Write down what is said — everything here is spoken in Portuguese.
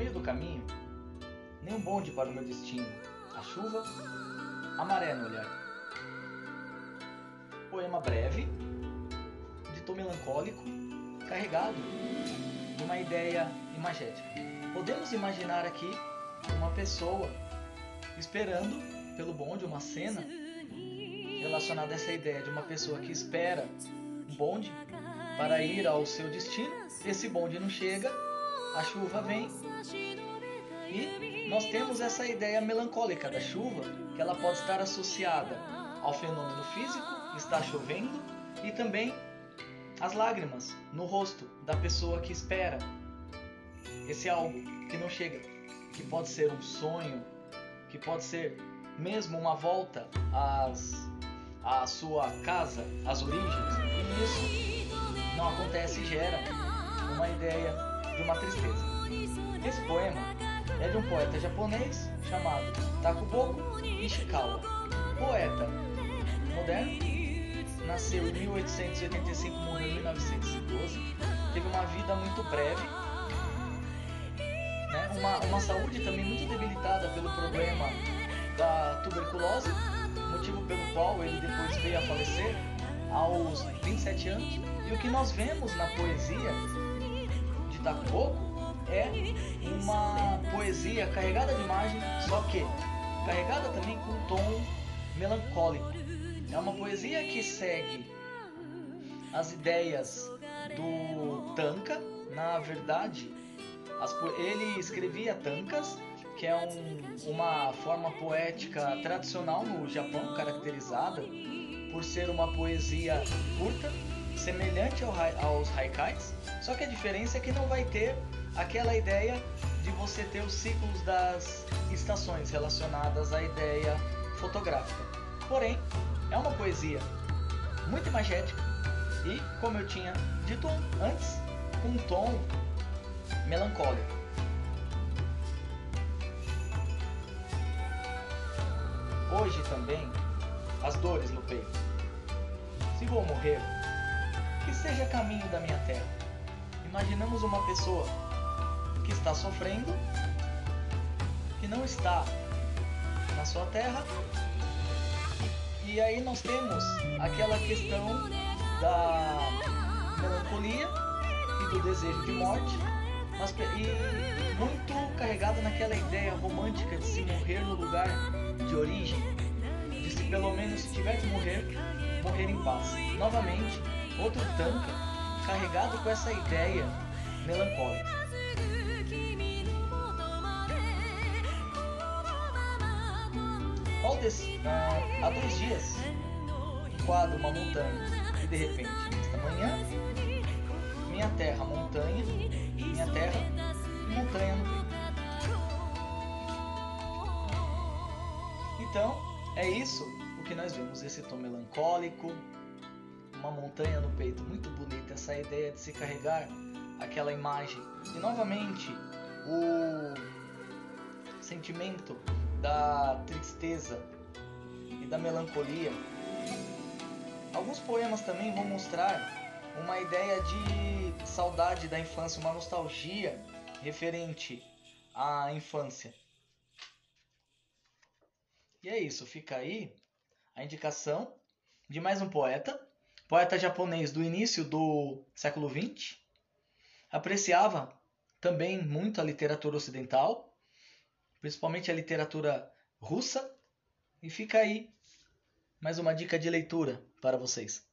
meio do caminho, nem um bonde para o meu destino, a chuva, a maré no olhar. Poema breve, de tom melancólico, carregado de uma ideia imagética. Podemos imaginar aqui uma pessoa esperando pelo bonde, uma cena relacionada a essa ideia de uma pessoa que espera um bonde para ir ao seu destino. Esse bonde não chega, a chuva vem. E nós temos essa ideia melancólica da chuva, que ela pode estar associada ao fenômeno físico, está chovendo, e também as lágrimas no rosto da pessoa que espera esse algo que não chega, que pode ser um sonho, que pode ser mesmo uma volta às, à sua casa, às origens, e isso não acontece e gera uma ideia de uma tristeza. Esse poema é de um poeta japonês chamado Takuboko Ishikawa. Poeta moderno, nasceu em 1885, morreu em 1912, teve uma vida muito breve, né? uma, uma saúde também muito debilitada pelo problema da tuberculose, motivo pelo qual ele depois veio a falecer aos 27 anos. E o que nós vemos na poesia de Takuboko é uma poesia carregada de imagem, só que carregada também com um tom melancólico. É uma poesia que segue as ideias do Tanka. Na verdade, as, ele escrevia tankas, que é um, uma forma poética tradicional no Japão, caracterizada por ser uma poesia curta, semelhante ao, aos haikais, só que a diferença é que não vai ter aquela ideia de você ter os ciclos das estações relacionadas à ideia fotográfica. Porém, é uma poesia muito imagética e, como eu tinha dito antes, com um tom melancólico. Hoje também, as dores no peito. Se vou morrer, que seja caminho da minha terra. Imaginamos uma pessoa que está sofrendo, que não está na sua terra. E aí nós temos aquela questão da melancolia e do desejo de morte, mas, e muito carregada naquela ideia romântica de se morrer no lugar de origem, de se pelo menos se tiver que morrer, morrer em paz. Novamente, outro tanca carregado com essa ideia melancólica. uh, há dois dias, quadro uma montanha e de repente, nesta manhã, minha terra, montanha, minha terra montanha no peito. Então, é isso o que nós vemos, esse tom melancólico, uma montanha no peito, muito bonita, essa ideia de se carregar aquela imagem. E novamente, o sentimento da tristeza e da melancolia. Alguns poemas também vão mostrar uma ideia de saudade da infância, uma nostalgia referente à infância. E é isso, fica aí a indicação de mais um poeta, poeta japonês do início do século XX. Apreciava também muito a literatura ocidental, principalmente a literatura russa. E fica aí mais uma dica de leitura para vocês.